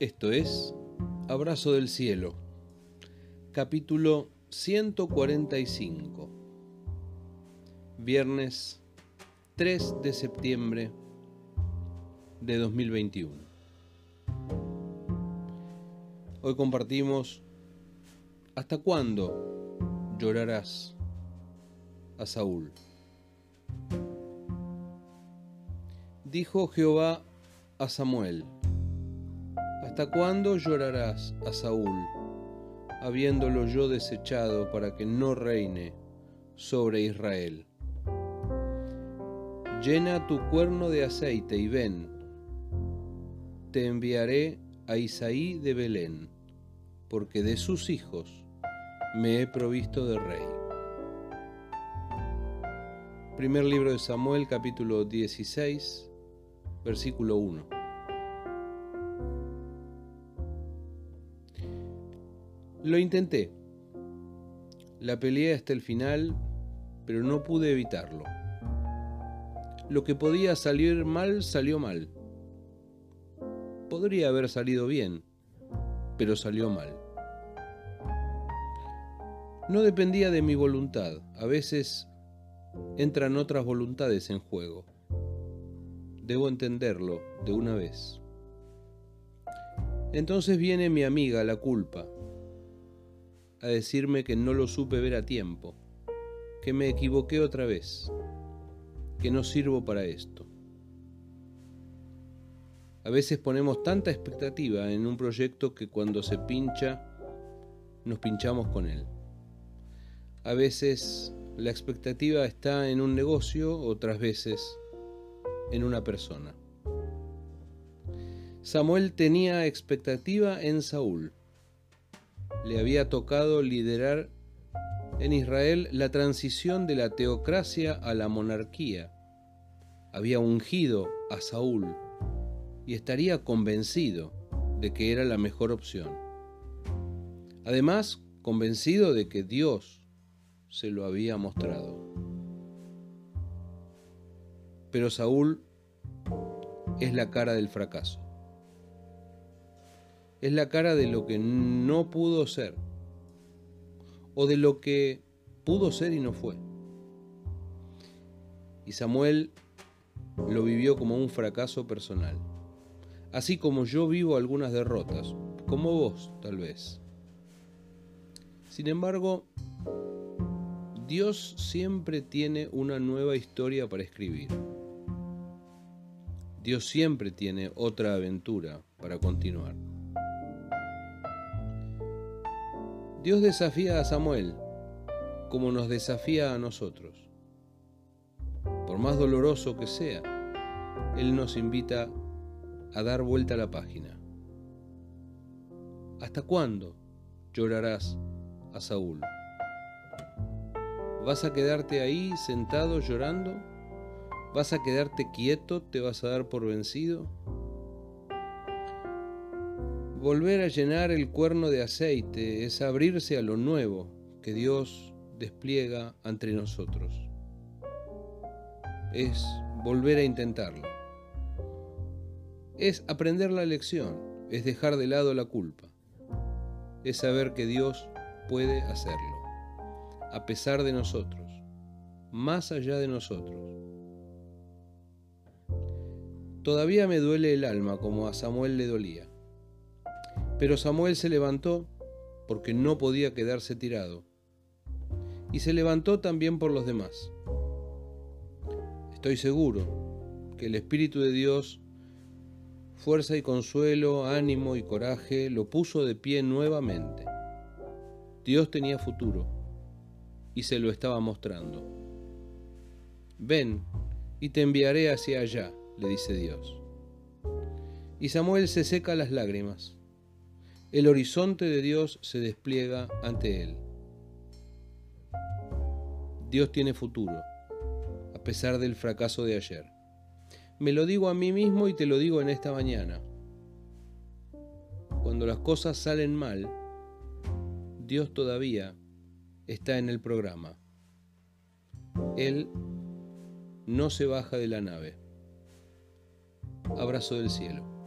Esto es Abrazo del Cielo, capítulo 145, viernes 3 de septiembre de 2021. Hoy compartimos ¿Hasta cuándo llorarás a Saúl? Dijo Jehová a Samuel, ¿Hasta cuándo llorarás a Saúl, habiéndolo yo desechado para que no reine sobre Israel? Llena tu cuerno de aceite y ven, te enviaré a Isaí de Belén, porque de sus hijos me he provisto de rey. Primer libro de Samuel capítulo 16, versículo 1. Lo intenté. La peleé hasta el final, pero no pude evitarlo. Lo que podía salir mal salió mal. Podría haber salido bien, pero salió mal. No dependía de mi voluntad. A veces entran otras voluntades en juego. Debo entenderlo de una vez. Entonces viene mi amiga la culpa a decirme que no lo supe ver a tiempo, que me equivoqué otra vez, que no sirvo para esto. A veces ponemos tanta expectativa en un proyecto que cuando se pincha, nos pinchamos con él. A veces la expectativa está en un negocio, otras veces en una persona. Samuel tenía expectativa en Saúl le había tocado liderar en Israel la transición de la teocracia a la monarquía. Había ungido a Saúl y estaría convencido de que era la mejor opción. Además, convencido de que Dios se lo había mostrado. Pero Saúl es la cara del fracaso es la cara de lo que no pudo ser o de lo que pudo ser y no fue. Y Samuel lo vivió como un fracaso personal, así como yo vivo algunas derrotas, como vos tal vez. Sin embargo, Dios siempre tiene una nueva historia para escribir. Dios siempre tiene otra aventura para continuar. Dios desafía a Samuel como nos desafía a nosotros. Por más doloroso que sea, Él nos invita a dar vuelta a la página. ¿Hasta cuándo llorarás a Saúl? ¿Vas a quedarte ahí sentado llorando? ¿Vas a quedarte quieto? ¿Te vas a dar por vencido? Volver a llenar el cuerno de aceite es abrirse a lo nuevo que Dios despliega entre nosotros. Es volver a intentarlo. Es aprender la lección, es dejar de lado la culpa. Es saber que Dios puede hacerlo, a pesar de nosotros, más allá de nosotros. Todavía me duele el alma como a Samuel le dolía. Pero Samuel se levantó porque no podía quedarse tirado. Y se levantó también por los demás. Estoy seguro que el Espíritu de Dios, fuerza y consuelo, ánimo y coraje, lo puso de pie nuevamente. Dios tenía futuro y se lo estaba mostrando. Ven y te enviaré hacia allá, le dice Dios. Y Samuel se seca las lágrimas el horizonte de Dios se despliega ante él. Dios tiene futuro, a pesar del fracaso de ayer. Me lo digo a mí mismo y te lo digo en esta mañana. Cuando las cosas salen mal, Dios todavía está en el programa. Él no se baja de la nave. Abrazo del cielo.